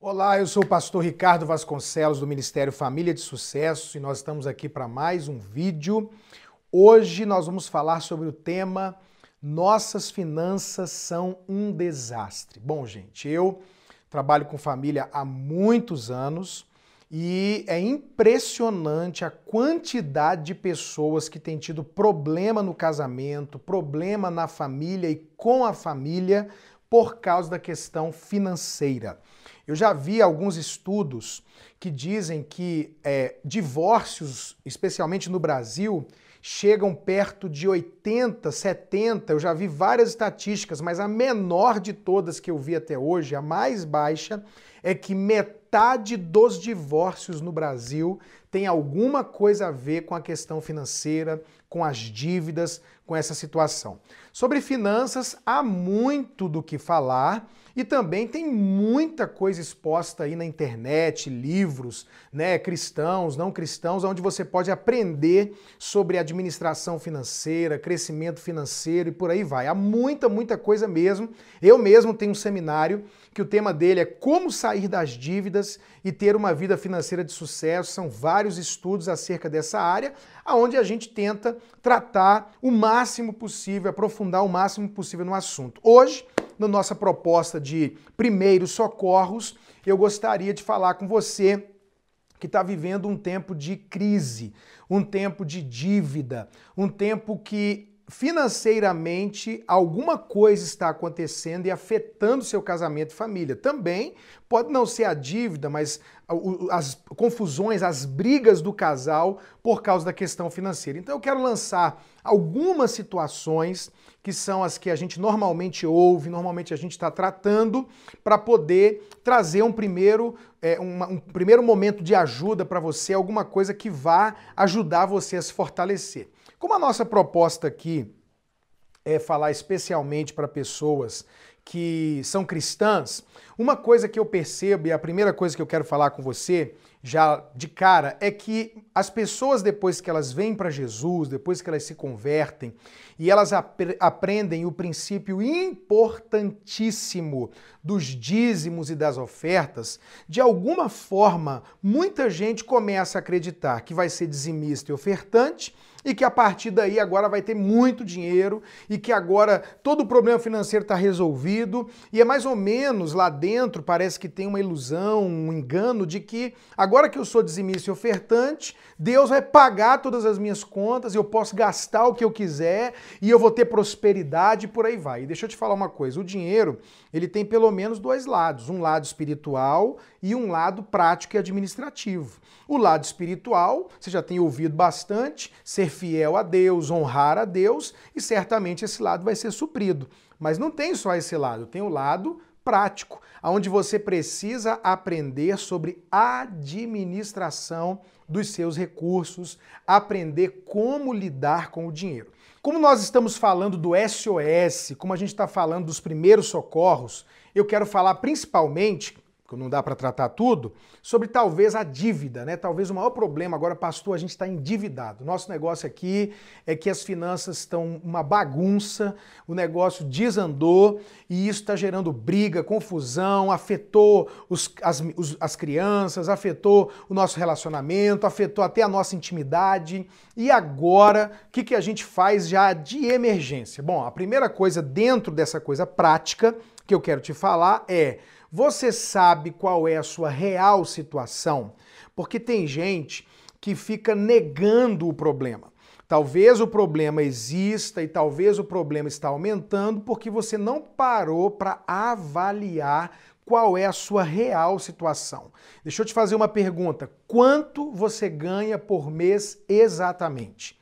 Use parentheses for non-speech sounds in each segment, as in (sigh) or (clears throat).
Olá, eu sou o pastor Ricardo Vasconcelos do Ministério Família de Sucesso e nós estamos aqui para mais um vídeo. Hoje nós vamos falar sobre o tema Nossas finanças são um desastre. Bom, gente, eu trabalho com família há muitos anos e é impressionante a quantidade de pessoas que têm tido problema no casamento, problema na família e com a família por causa da questão financeira. Eu já vi alguns estudos que dizem que é, divórcios, especialmente no Brasil, chegam perto de 80, 70. Eu já vi várias estatísticas, mas a menor de todas que eu vi até hoje, a mais baixa, é que metade dos divórcios no Brasil tem alguma coisa a ver com a questão financeira, com as dívidas, com essa situação. Sobre finanças, há muito do que falar. E também tem muita coisa exposta aí na internet, livros, né, cristãos, não cristãos, onde você pode aprender sobre administração financeira, crescimento financeiro e por aí vai. Há muita, muita coisa mesmo. Eu mesmo tenho um seminário que o tema dele é como sair das dívidas e ter uma vida financeira de sucesso. São vários estudos acerca dessa área, aonde a gente tenta tratar o máximo possível, aprofundar o máximo possível no assunto. Hoje na nossa proposta de primeiros socorros, eu gostaria de falar com você que está vivendo um tempo de crise, um tempo de dívida, um tempo que financeiramente alguma coisa está acontecendo e afetando seu casamento e família. Também pode não ser a dívida, mas as confusões, as brigas do casal por causa da questão financeira. Então eu quero lançar algumas situações que são as que a gente normalmente ouve, normalmente a gente está tratando, para poder trazer um primeiro, é, um primeiro momento de ajuda para você, alguma coisa que vá ajudar você a se fortalecer. Como a nossa proposta aqui é falar especialmente para pessoas que são cristãs, uma coisa que eu percebo e a primeira coisa que eu quero falar com você já de cara é que as pessoas depois que elas vêm para Jesus, depois que elas se convertem e elas ap aprendem o princípio importantíssimo dos dízimos e das ofertas, de alguma forma muita gente começa a acreditar que vai ser dizimista e ofertante e que a partir daí agora vai ter muito dinheiro e que agora todo o problema financeiro está resolvido e é mais ou menos lá dentro parece que tem uma ilusão, um engano de que agora que eu sou dizimista e ofertante, Deus vai pagar todas as minhas contas, eu posso gastar o que eu quiser e eu vou ter prosperidade e por aí vai. E deixa eu te falar uma coisa, o dinheiro, ele tem pelo menos dois lados, um lado espiritual e um lado prático e administrativo. O lado espiritual, você já tem ouvido bastante, ser fiel a Deus, honrar a Deus, e certamente esse lado vai ser suprido. Mas não tem só esse lado, tem o lado prático, onde você precisa aprender sobre administração dos seus recursos, aprender como lidar com o dinheiro. Como nós estamos falando do SOS, como a gente está falando dos primeiros socorros, eu quero falar principalmente não dá para tratar tudo, sobre talvez a dívida, né? Talvez o maior problema agora, pastor, a gente está endividado. Nosso negócio aqui é que as finanças estão uma bagunça, o negócio desandou e isso está gerando briga, confusão, afetou os, as, os, as crianças, afetou o nosso relacionamento, afetou até a nossa intimidade. E agora, o que, que a gente faz já de emergência? Bom, a primeira coisa dentro dessa coisa prática que eu quero te falar é você sabe qual é a sua real situação? Porque tem gente que fica negando o problema. Talvez o problema exista e talvez o problema está aumentando porque você não parou para avaliar qual é a sua real situação. Deixa eu te fazer uma pergunta: quanto você ganha por mês exatamente?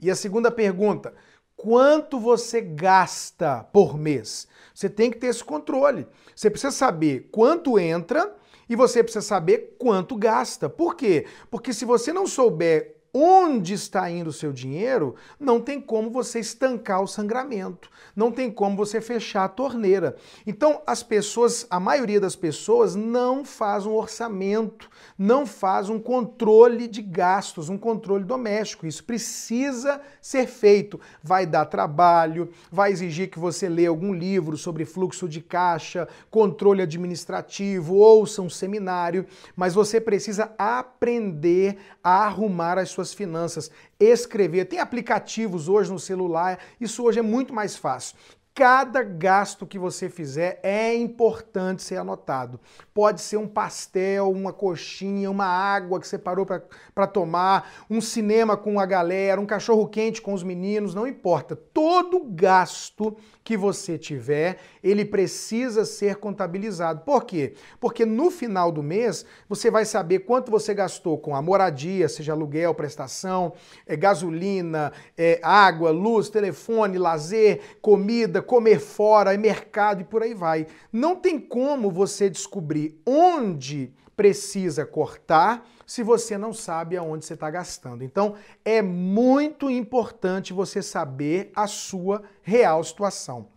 E a segunda pergunta: quanto você gasta por mês? Você tem que ter esse controle. Você precisa saber quanto entra e você precisa saber quanto gasta. Por quê? Porque se você não souber onde está indo o seu dinheiro, não tem como você estancar o sangramento, não tem como você fechar a torneira. Então, as pessoas, a maioria das pessoas não faz um orçamento, não faz um controle de gastos, um controle doméstico. Isso precisa ser feito. Vai dar trabalho, vai exigir que você lê algum livro sobre fluxo de caixa, controle administrativo, ouça um seminário, mas você precisa aprender a arrumar as suas suas finanças, escrever. Tem aplicativos hoje no celular, isso hoje é muito mais fácil. Cada gasto que você fizer é importante ser anotado. Pode ser um pastel, uma coxinha, uma água que você parou para tomar, um cinema com a galera, um cachorro quente com os meninos, não importa. Todo gasto que você tiver, ele precisa ser contabilizado. Por quê? Porque no final do mês você vai saber quanto você gastou com a moradia, seja aluguel, prestação, é, gasolina, é, água, luz, telefone, lazer, comida, comer fora, mercado e por aí vai. Não tem como você descobrir onde precisa cortar se você não sabe aonde você está gastando. Então, é muito importante você saber a sua real situação.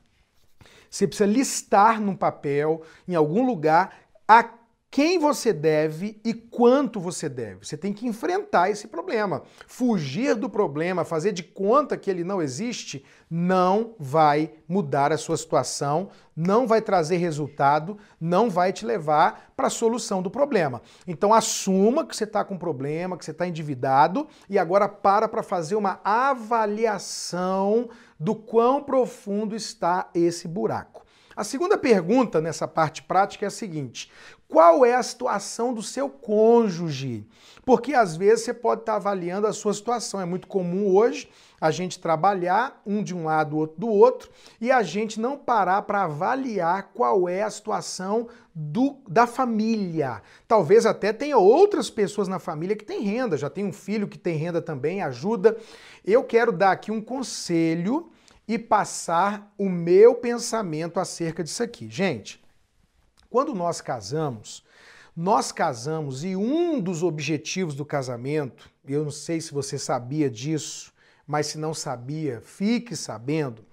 Você precisa listar num papel, em algum lugar, a quem você deve e quanto você deve. Você tem que enfrentar esse problema. Fugir do problema, fazer de conta que ele não existe, não vai mudar a sua situação, não vai trazer resultado, não vai te levar para a solução do problema. Então assuma que você está com problema, que você está endividado e agora para para fazer uma avaliação do quão profundo está esse buraco. A segunda pergunta nessa parte prática é a seguinte: qual é a situação do seu cônjuge? Porque às vezes você pode estar avaliando a sua situação. É muito comum hoje a gente trabalhar um de um lado, outro do outro, e a gente não parar para avaliar qual é a situação do, da família. Talvez até tenha outras pessoas na família que têm renda, já tem um filho que tem renda também, ajuda. Eu quero dar aqui um conselho e passar o meu pensamento acerca disso aqui. Gente, quando nós casamos, nós casamos e um dos objetivos do casamento, eu não sei se você sabia disso, mas se não sabia, fique sabendo.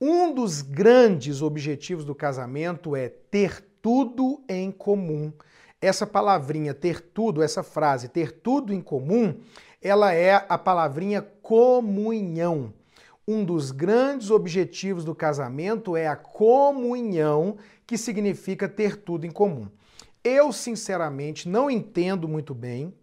Um dos grandes objetivos do casamento é ter tudo em comum. Essa palavrinha ter tudo, essa frase ter tudo em comum, ela é a palavrinha comunhão. Um dos grandes objetivos do casamento é a comunhão que significa ter tudo em comum. Eu, sinceramente, não entendo muito bem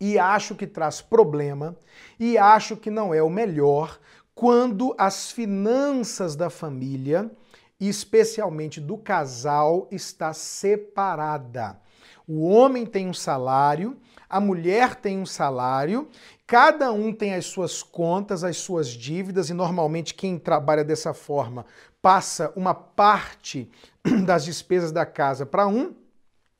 e acho que traz problema e acho que não é o melhor quando as finanças da família, especialmente do casal, está separada. O homem tem um salário, a mulher tem um salário, cada um tem as suas contas, as suas dívidas, e normalmente quem trabalha dessa forma passa uma parte (clears throat) das despesas da casa para um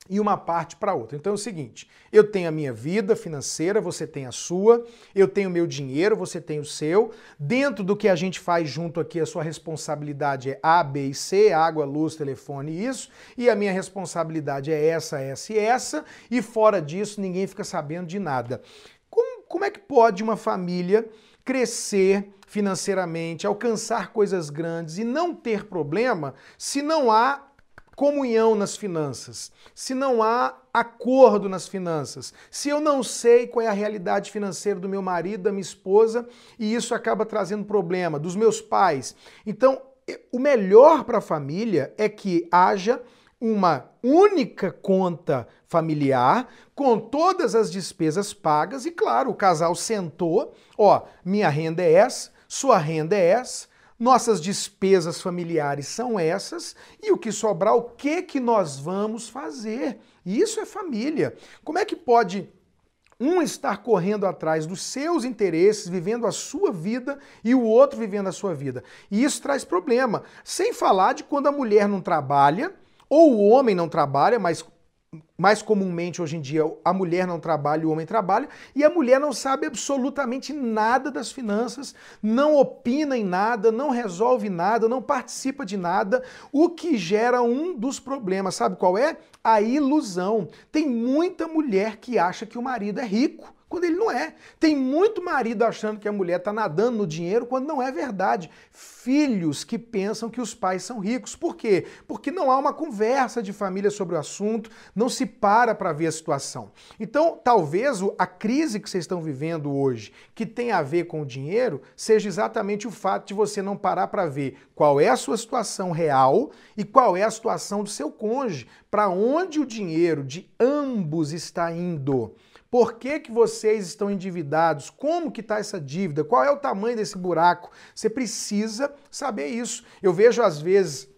e uma parte para outra. Então é o seguinte: eu tenho a minha vida financeira, você tem a sua, eu tenho o meu dinheiro, você tem o seu. Dentro do que a gente faz junto aqui, a sua responsabilidade é A, B e C, água, luz, telefone, isso, e a minha responsabilidade é essa, essa e essa, e fora disso ninguém fica sabendo de nada. Como, é que pode uma família crescer financeiramente, alcançar coisas grandes e não ter problema se não há comunhão nas finanças, se não há acordo nas finanças, se eu não sei qual é a realidade financeira do meu marido, da minha esposa, e isso acaba trazendo problema, dos meus pais. Então, o melhor para a família é que haja uma única conta familiar com todas as despesas pagas e claro, o casal sentou, ó, minha renda é essa, sua renda é essa, nossas despesas familiares são essas e o que sobrar, o que que nós vamos fazer? Isso é família. Como é que pode um estar correndo atrás dos seus interesses, vivendo a sua vida, e o outro vivendo a sua vida. E isso traz problema. Sem falar de quando a mulher não trabalha, ou o homem não trabalha, mas mais comumente hoje em dia a mulher não trabalha, o homem trabalha, e a mulher não sabe absolutamente nada das finanças, não opina em nada, não resolve nada, não participa de nada, o que gera um dos problemas, sabe qual é? A ilusão. Tem muita mulher que acha que o marido é rico quando ele não é. Tem muito marido achando que a mulher está nadando no dinheiro quando não é verdade. Filhos que pensam que os pais são ricos. Por quê? Porque não há uma conversa de família sobre o assunto, não se para para ver a situação. Então, talvez a crise que vocês estão vivendo hoje, que tem a ver com o dinheiro, seja exatamente o fato de você não parar para ver qual é a sua situação real e qual é a situação do seu cônjuge, para onde o dinheiro de ambos está indo. Por que, que vocês estão endividados? Como que está essa dívida? Qual é o tamanho desse buraco? Você precisa saber isso. Eu vejo às vezes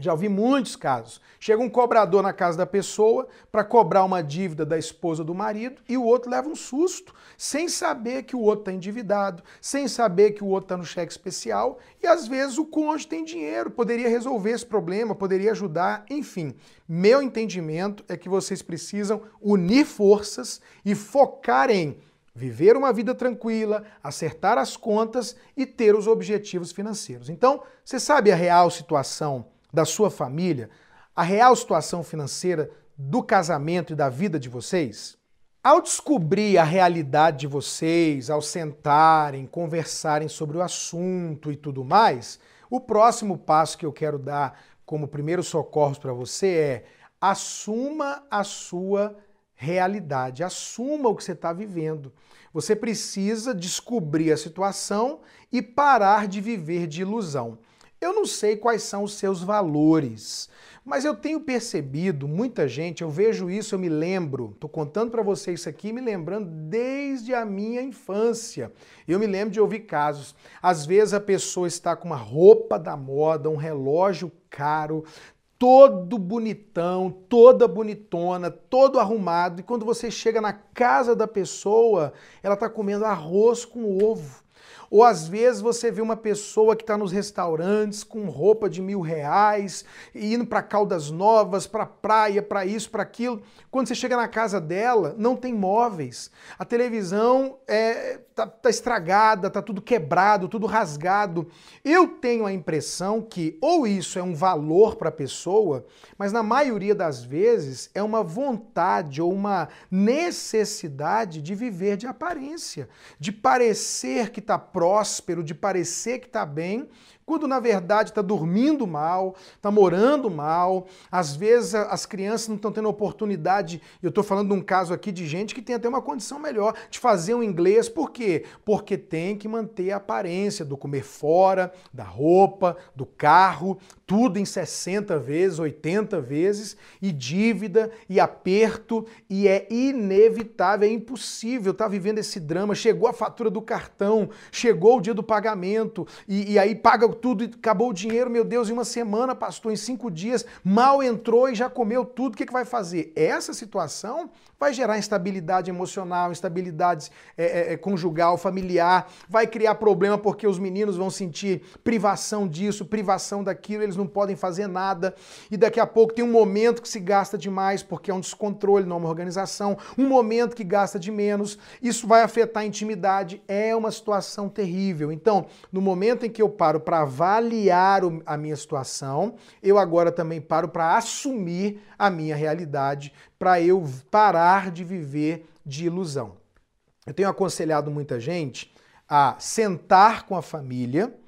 já ouvi muitos casos. Chega um cobrador na casa da pessoa para cobrar uma dívida da esposa do marido e o outro leva um susto, sem saber que o outro está endividado, sem saber que o outro está no cheque especial e às vezes o cônjuge tem dinheiro, poderia resolver esse problema, poderia ajudar, enfim. Meu entendimento é que vocês precisam unir forças e focar em viver uma vida tranquila, acertar as contas e ter os objetivos financeiros. Então, você sabe a real situação da sua família, a real situação financeira do casamento e da vida de vocês? Ao descobrir a realidade de vocês, ao sentarem, conversarem sobre o assunto e tudo mais, o próximo passo que eu quero dar como primeiro socorro para você é assuma a sua realidade, assuma o que você está vivendo. Você precisa descobrir a situação e parar de viver de ilusão. Eu não sei quais são os seus valores, mas eu tenho percebido muita gente, eu vejo isso, eu me lembro, estou contando para você isso aqui, me lembrando desde a minha infância. Eu me lembro de ouvir casos. Às vezes a pessoa está com uma roupa da moda, um relógio caro, todo bonitão, toda bonitona, todo arrumado, e quando você chega na casa da pessoa, ela está comendo arroz com ovo. Ou às vezes você vê uma pessoa que está nos restaurantes com roupa de mil reais, indo para Caldas Novas, para praia, para isso, para aquilo. Quando você chega na casa dela, não tem móveis. A televisão é, tá, tá estragada, tá tudo quebrado, tudo rasgado. Eu tenho a impressão que ou isso é um valor para a pessoa, mas na maioria das vezes é uma vontade ou uma necessidade de viver de aparência, de parecer que está próspero, de parecer que está bem, quando na verdade está dormindo mal, está morando mal, às vezes as crianças não estão tendo oportunidade, eu estou falando de um caso aqui de gente que tem até uma condição melhor de fazer um inglês, por quê? Porque tem que manter a aparência do comer fora, da roupa, do carro, tudo em 60 vezes, 80 vezes, e dívida, e aperto, e é inevitável, é impossível estar tá vivendo esse drama. Chegou a fatura do cartão, chegou o dia do pagamento, e, e aí paga tudo e acabou o dinheiro, meu Deus, em uma semana, pastor, em cinco dias, mal entrou e já comeu tudo, o que, que vai fazer? Essa situação vai gerar instabilidade emocional, instabilidade é, é, é, conjugal, familiar, vai criar problema porque os meninos vão sentir privação disso, privação daquilo, eles não podem fazer nada, e daqui a pouco tem um momento que se gasta demais porque é um descontrole, não é uma organização, um momento que gasta de menos, isso vai afetar a intimidade, é uma situação terrível. Então, no momento em que eu paro para avaliar a minha situação, eu agora também paro para assumir a minha realidade, para eu parar de viver de ilusão. Eu tenho aconselhado muita gente a sentar com a família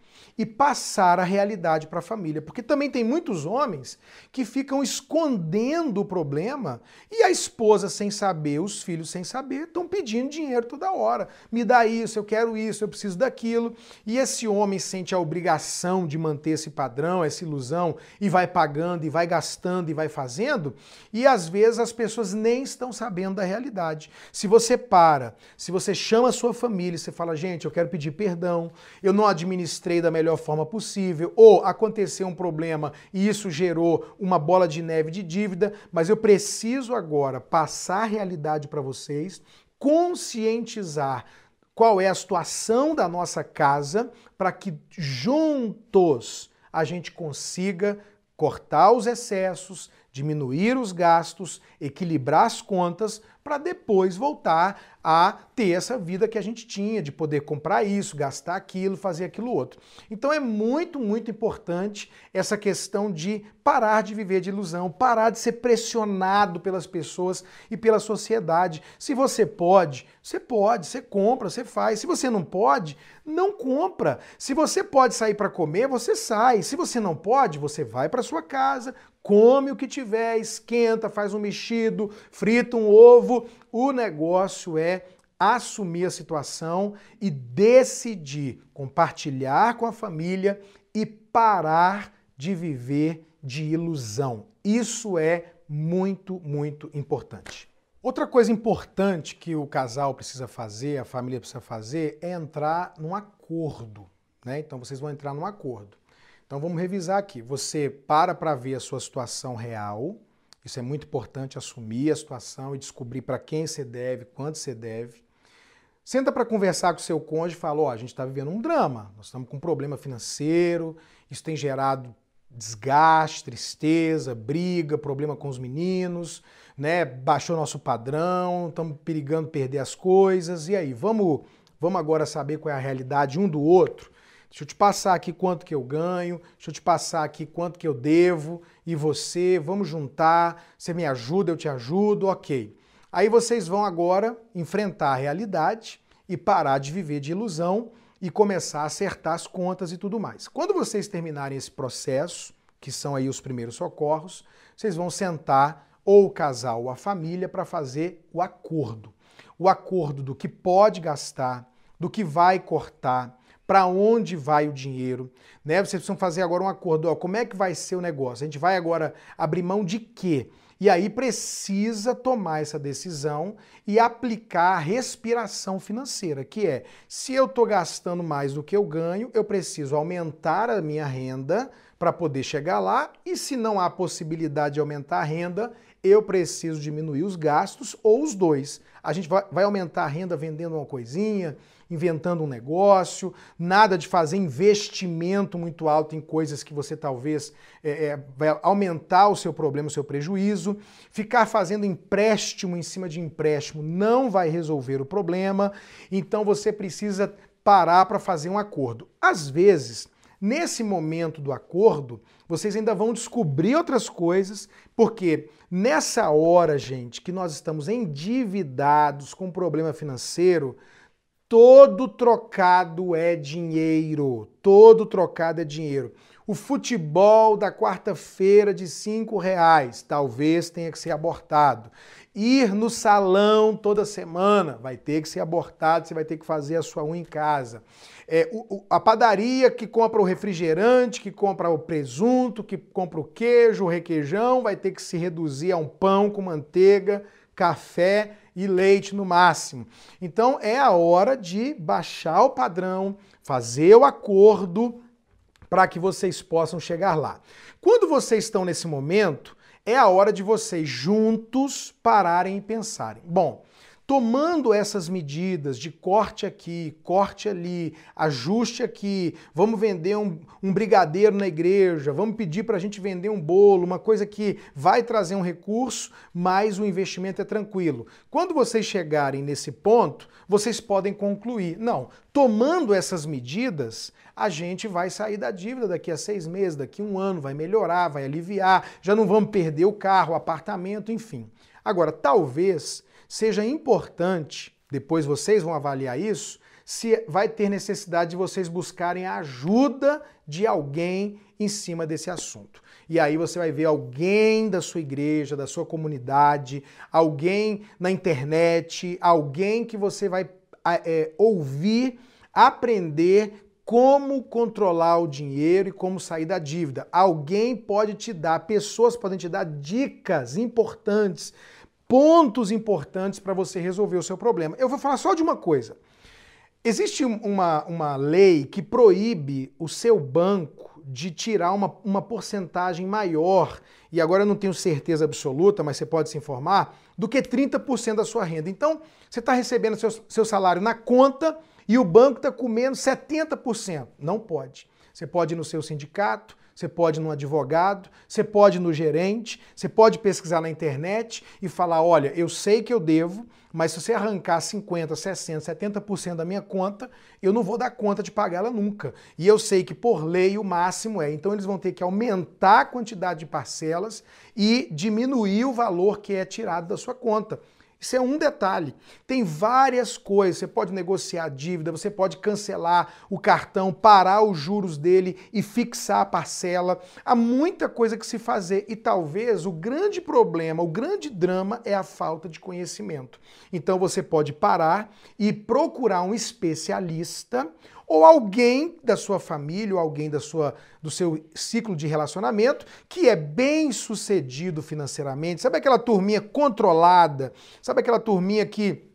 e passar a realidade para a família. Porque também tem muitos homens que ficam escondendo o problema e a esposa sem saber, os filhos sem saber, estão pedindo dinheiro toda hora. Me dá isso, eu quero isso, eu preciso daquilo. E esse homem sente a obrigação de manter esse padrão, essa ilusão, e vai pagando, e vai gastando, e vai fazendo. E às vezes as pessoas nem estão sabendo da realidade. Se você para, se você chama a sua família, você fala, gente, eu quero pedir perdão, eu não administrei da melhor melhor forma possível, ou aconteceu um problema e isso gerou uma bola de neve de dívida, mas eu preciso agora passar a realidade para vocês, conscientizar qual é a situação da nossa casa para que juntos a gente consiga cortar os excessos, diminuir os gastos, equilibrar as contas, para depois voltar a ter essa vida que a gente tinha, de poder comprar isso, gastar aquilo, fazer aquilo outro. Então é muito, muito importante essa questão de parar de viver de ilusão, parar de ser pressionado pelas pessoas e pela sociedade. Se você pode, você pode, você compra, você faz. Se você não pode, não compra. Se você pode sair para comer, você sai. Se você não pode, você vai para sua casa, come o que tiver, esquenta, faz um mexido, frita um ovo. O negócio é assumir a situação e decidir compartilhar com a família e parar de viver de ilusão. Isso é muito, muito importante. Outra coisa importante que o casal precisa fazer, a família precisa fazer, é entrar num acordo. Né? Então vocês vão entrar num acordo. Então vamos revisar aqui. Você para para ver a sua situação real. Isso é muito importante, assumir a situação e descobrir para quem você deve, quanto você deve. Senta para conversar com o seu cônjuge e fala: Ó, oh, a gente está vivendo um drama, nós estamos com um problema financeiro, isso tem gerado desgaste, tristeza, briga, problema com os meninos, né? Baixou nosso padrão, estamos perigando perder as coisas. E aí, vamos, vamos agora saber qual é a realidade um do outro Deixa eu te passar aqui quanto que eu ganho, deixa eu te passar aqui quanto que eu devo, e você, vamos juntar, você me ajuda, eu te ajudo, ok. Aí vocês vão agora enfrentar a realidade e parar de viver de ilusão e começar a acertar as contas e tudo mais. Quando vocês terminarem esse processo, que são aí os primeiros socorros, vocês vão sentar ou o casal ou a família para fazer o acordo. O acordo do que pode gastar, do que vai cortar, para onde vai o dinheiro, né? Vocês precisam fazer agora um acordo, ó, como é que vai ser o negócio? A gente vai agora abrir mão de quê? E aí precisa tomar essa decisão e aplicar a respiração financeira, que é, se eu estou gastando mais do que eu ganho, eu preciso aumentar a minha renda para poder chegar lá, e se não há possibilidade de aumentar a renda, eu preciso diminuir os gastos ou os dois. A gente vai, aumentar a renda vendendo uma coisinha, inventando um negócio, nada de fazer investimento muito alto em coisas que você talvez é, é, vai aumentar o seu problema, o seu prejuízo. Ficar fazendo empréstimo em cima de empréstimo não vai resolver o problema, então você precisa parar para fazer um acordo. Às vezes, nesse momento do acordo, vocês ainda vão descobrir outras coisas, porque nessa hora, gente, que nós estamos endividados com problema financeiro, Todo trocado é dinheiro. Todo trocado é dinheiro. O futebol da quarta-feira de cinco reais talvez tenha que ser abortado. Ir no salão toda semana vai ter que ser abortado, você vai ter que fazer a sua unha em casa. É, o, a padaria que compra o refrigerante, que compra o presunto, que compra o queijo, o requeijão, vai ter que se reduzir a um pão com manteiga, café e leite no máximo. Então é a hora de baixar o padrão, fazer o acordo para que vocês possam chegar lá. Quando vocês estão nesse momento, é a hora de vocês juntos pararem e pensarem. Bom, tomando essas medidas de corte aqui, corte ali, ajuste aqui, vamos vender um, um brigadeiro na igreja, vamos pedir para a gente vender um bolo, uma coisa que vai trazer um recurso, mas o investimento é tranquilo. Quando vocês chegarem nesse ponto, vocês podem concluir: não, tomando essas medidas, a gente vai sair da dívida daqui a seis meses, daqui a um ano, vai melhorar, vai aliviar, já não vamos perder o carro, o apartamento, enfim. Agora, talvez seja importante, depois vocês vão avaliar isso, se vai ter necessidade de vocês buscarem a ajuda de alguém em cima desse assunto. E aí você vai ver alguém da sua igreja, da sua comunidade, alguém na internet, alguém que você vai é, ouvir, aprender como controlar o dinheiro e como sair da dívida. Alguém pode te dar, pessoas podem te dar dicas importantes pontos importantes para você resolver o seu problema. Eu vou falar só de uma coisa. Existe uma, uma lei que proíbe o seu banco de tirar uma, uma porcentagem maior, e agora eu não tenho certeza absoluta, mas você pode se informar, do que 30% da sua renda. Então, você está recebendo seu, seu salário na conta e o banco está comendo 70%. Não pode. Você pode ir no seu sindicato, você pode ir num advogado, você pode ir no gerente, você pode pesquisar na internet e falar: olha, eu sei que eu devo, mas se você arrancar 50, 60, 70% da minha conta, eu não vou dar conta de pagá-la nunca. E eu sei que por lei o máximo é. Então eles vão ter que aumentar a quantidade de parcelas e diminuir o valor que é tirado da sua conta. Isso é um detalhe. Tem várias coisas. Você pode negociar a dívida, você pode cancelar o cartão, parar os juros dele e fixar a parcela. Há muita coisa que se fazer e talvez o grande problema, o grande drama é a falta de conhecimento. Então você pode parar e procurar um especialista ou alguém da sua família, ou alguém da sua, do seu ciclo de relacionamento que é bem sucedido financeiramente. Sabe aquela turminha controlada? Sabe aquela turminha que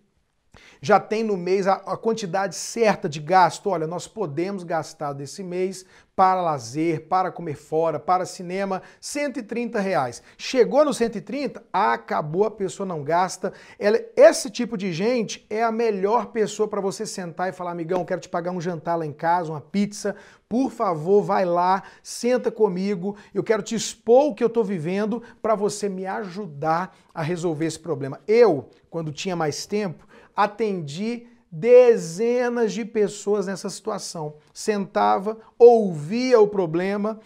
já tem no mês a, a, quantidade certa de gasto. Olha, nós podemos gastar desse mês para lazer, para comer fora, para cinema, 130 reais. Chegou no 130, acabou, a pessoa não gasta. Ela, esse tipo de gente é a melhor pessoa para você sentar e falar, amigão, quero te pagar um jantar lá em casa, uma pizza. Por favor, vai lá, senta comigo. Eu quero te expor o que eu estou vivendo para você me ajudar a resolver esse problema. Eu, quando tinha mais tempo, atendi dezenas de pessoas nessa situação. Sentava, ouvia o problema,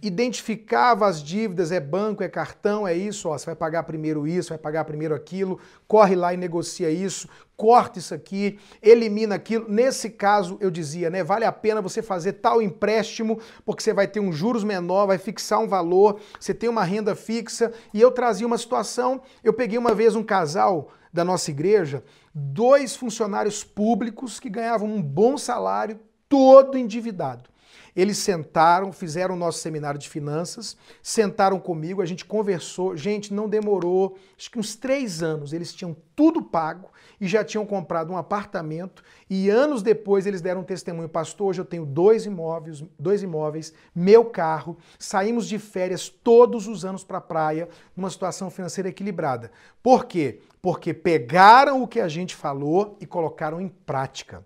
identificava as dívidas, é banco, é cartão, é isso, ó, você vai pagar primeiro isso, vai pagar primeiro aquilo, corre lá e negocia isso, corta isso aqui, elimina aquilo. Nesse caso, eu dizia, né, vale a pena você fazer tal empréstimo, porque você vai ter um juros menor, vai fixar um valor, você tem uma renda fixa, e eu trazia uma situação, eu peguei uma vez um casal da nossa igreja, dois funcionários públicos que ganhavam um bom salário, todo endividado. Eles sentaram, fizeram o nosso seminário de finanças, sentaram comigo, a gente conversou. Gente, não demorou, acho que uns três anos. Eles tinham tudo pago e já tinham comprado um apartamento. E anos depois eles deram um testemunho: Pastor, hoje eu tenho dois imóveis, dois imóveis, meu carro. Saímos de férias todos os anos para a praia, numa situação financeira equilibrada. Por quê? Porque pegaram o que a gente falou e colocaram em prática.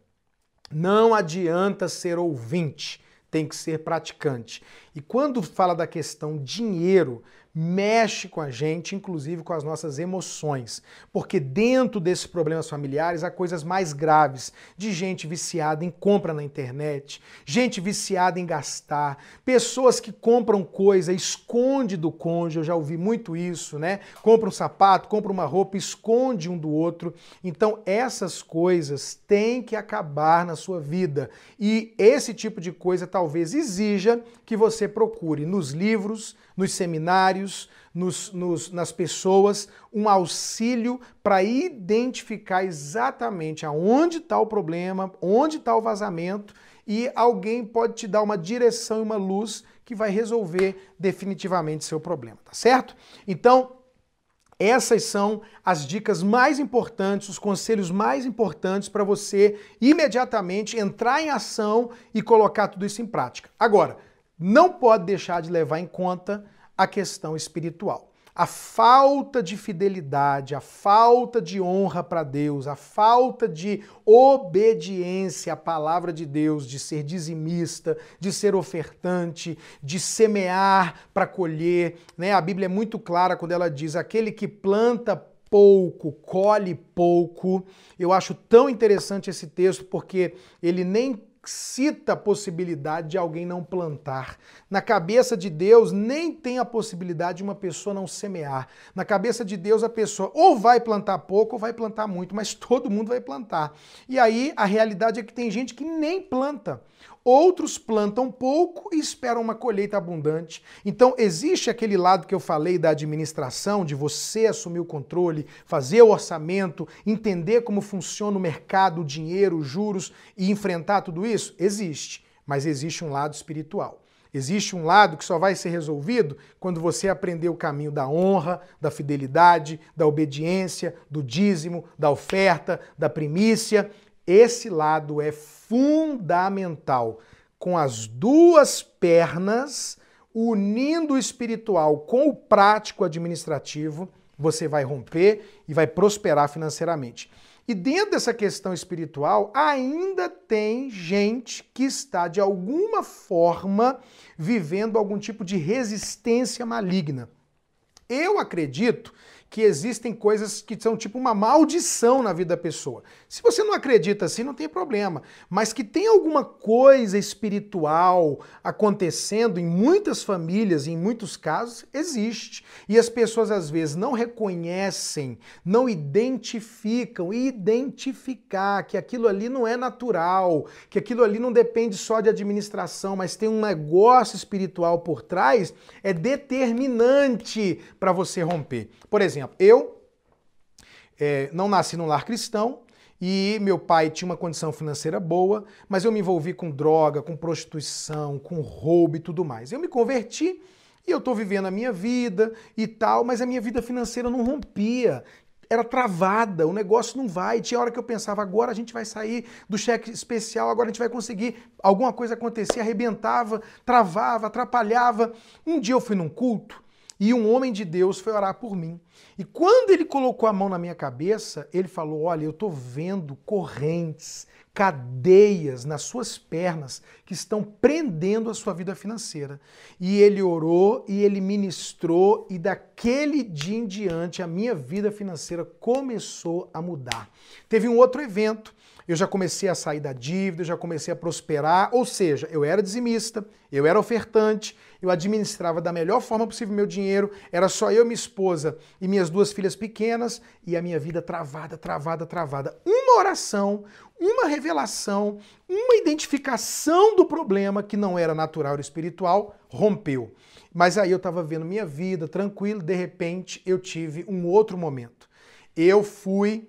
Não adianta ser ouvinte tem que ser praticante. E quando fala da questão dinheiro, mexe com a gente, inclusive com as nossas emoções. Porque dentro desses problemas familiares há coisas mais graves, de gente viciada em compra na internet, gente viciada em gastar, pessoas que compram coisa, esconde do cônjuge, eu já ouvi muito isso, né? Compra um sapato, compra uma roupa, esconde um do outro. Então essas coisas têm que acabar na sua vida. E esse tipo de coisa talvez exija que você procure nos livros, nos seminários, nos, nos, nas pessoas, um auxílio para identificar exatamente aonde está o problema, onde está o vazamento, e alguém pode te dar uma direção e uma luz que vai resolver definitivamente seu problema, tá certo? Então, essas são as dicas mais importantes, os conselhos mais importantes para você imediatamente entrar em ação e colocar tudo isso em prática. Agora, não pode deixar de levar em conta a questão espiritual. A falta de fidelidade, a falta de honra para Deus, a falta de obediência à palavra de Deus, de ser dizimista, de ser ofertante, de semear para colher. Né? A Bíblia é muito clara quando ela diz: aquele que planta pouco, colhe pouco. Eu acho tão interessante esse texto porque ele nem cita a possibilidade de alguém não plantar. Na cabeça de Deus, nem tem a possibilidade de uma pessoa não semear. Na cabeça de Deus, a pessoa ou vai plantar pouco ou vai plantar muito, mas (laughs) todo mundo vai plantar. E aí a realidade é que tem gente que nem planta. Outros plantam pouco e esperam uma colheita abundante. Então, existe aquele lado que eu falei da administração, de você assumir o controle, fazer o orçamento, entender como funciona o mercado, o dinheiro, os juros e enfrentar tudo isso? Existe. Mas existe um lado espiritual. Existe um lado que só vai ser resolvido quando você aprender o caminho da honra, da fidelidade, da obediência, do dízimo, da oferta, da primícia. Esse lado é fundamental. Com as duas pernas, unindo o espiritual com o prático administrativo, você vai romper e vai prosperar financeiramente. E dentro dessa questão espiritual, ainda tem gente que está de alguma forma vivendo algum tipo de resistência maligna. Eu acredito que existem coisas que são tipo uma maldição na vida da pessoa. Se você não acredita assim, não tem problema. Mas que tem alguma coisa espiritual acontecendo em muitas famílias, em muitos casos, existe. E as pessoas às vezes não reconhecem, não identificam. E identificar que aquilo ali não é natural, que aquilo ali não depende só de administração, mas tem um negócio espiritual por trás, é determinante para você romper. Por exemplo, exemplo, eu é, não nasci num lar cristão e meu pai tinha uma condição financeira boa, mas eu me envolvi com droga, com prostituição, com roubo e tudo mais. Eu me converti e eu estou vivendo a minha vida e tal, mas a minha vida financeira não rompia era travada, o negócio não vai. Tinha hora que eu pensava, agora a gente vai sair do cheque especial, agora a gente vai conseguir. Alguma coisa acontecia, arrebentava, travava, atrapalhava. Um dia eu fui num culto e um homem de Deus foi orar por mim. E quando ele colocou a mão na minha cabeça, ele falou: Olha, eu estou vendo correntes, cadeias nas suas pernas que estão prendendo a sua vida financeira. E ele orou e ele ministrou, e daquele dia em diante a minha vida financeira começou a mudar. Teve um outro evento eu já comecei a sair da dívida, eu já comecei a prosperar, ou seja, eu era dizimista, eu era ofertante, eu administrava da melhor forma possível meu dinheiro, era só eu, minha esposa e minhas duas filhas pequenas e a minha vida travada, travada, travada. Uma oração, uma revelação, uma identificação do problema que não era natural ou espiritual rompeu. Mas aí eu estava vendo minha vida tranquilo, de repente eu tive um outro momento. Eu fui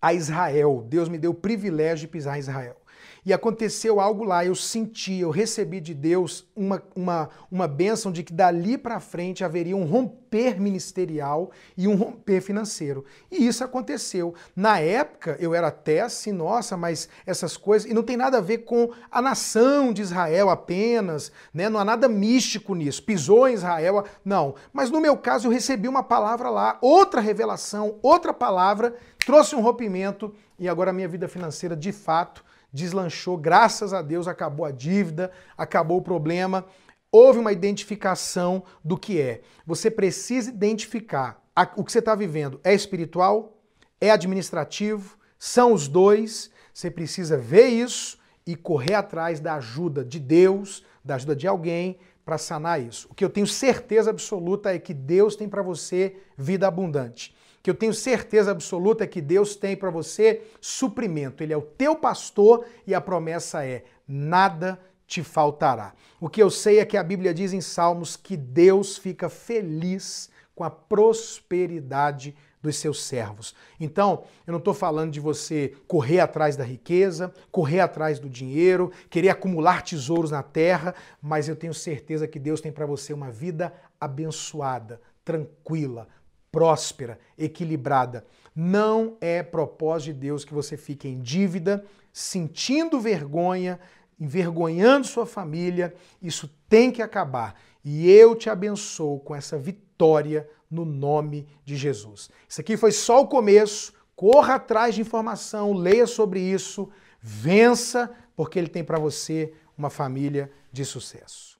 a Israel. Deus me deu o privilégio de pisar em Israel. E aconteceu algo lá, eu senti, eu recebi de Deus uma, uma, uma bênção de que dali para frente haveria um romper ministerial e um romper financeiro. E isso aconteceu. Na época, eu era até assim, nossa, mas essas coisas. E não tem nada a ver com a nação de Israel apenas, né? não há nada místico nisso. Pisou em Israel, não. Mas no meu caso, eu recebi uma palavra lá, outra revelação, outra palavra, trouxe um rompimento e agora a minha vida financeira de fato deslanchou, graças a Deus acabou a dívida, acabou o problema. Houve uma identificação do que é. Você precisa identificar o que você está vivendo. É espiritual? É administrativo? São os dois? Você precisa ver isso e correr atrás da ajuda de Deus, da ajuda de alguém para sanar isso. O que eu tenho certeza absoluta é que Deus tem para você vida abundante que eu tenho certeza absoluta que Deus tem para você suprimento. Ele é o teu pastor e a promessa é: nada te faltará. O que eu sei é que a Bíblia diz em Salmos que Deus fica feliz com a prosperidade dos seus servos. Então, eu não estou falando de você correr atrás da riqueza, correr atrás do dinheiro, querer acumular tesouros na terra, mas eu tenho certeza que Deus tem para você uma vida abençoada, tranquila, próspera, equilibrada. Não é propósito de Deus que você fique em dívida, sentindo vergonha, envergonhando sua família. Isso tem que acabar. E eu te abençoo com essa vitória no nome de Jesus. Isso aqui foi só o começo. Corra atrás de informação, leia sobre isso, vença, porque ele tem para você uma família de sucesso.